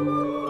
Música